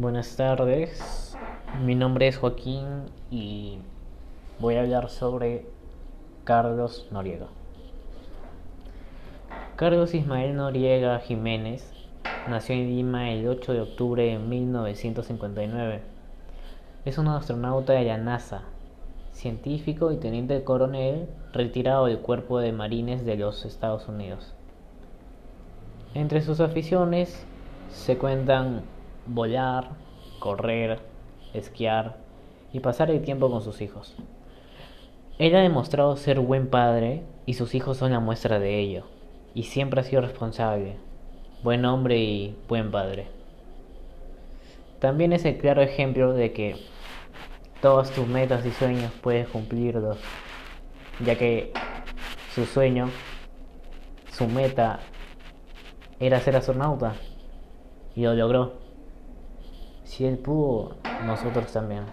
Buenas tardes, mi nombre es Joaquín y voy a hablar sobre Carlos Noriega. Carlos Ismael Noriega Jiménez nació en Lima el 8 de octubre de 1959. Es un astronauta de la NASA, científico y teniente coronel retirado del Cuerpo de Marines de los Estados Unidos. Entre sus aficiones se cuentan volar, correr, esquiar y pasar el tiempo con sus hijos. Él ha demostrado ser buen padre y sus hijos son la muestra de ello, y siempre ha sido responsable, buen hombre y buen padre. También es el claro ejemplo de que todas tus metas y sueños puedes cumplirlos, ya que su sueño, su meta era ser astronauta y lo logró. Si él pudo, nosotros también.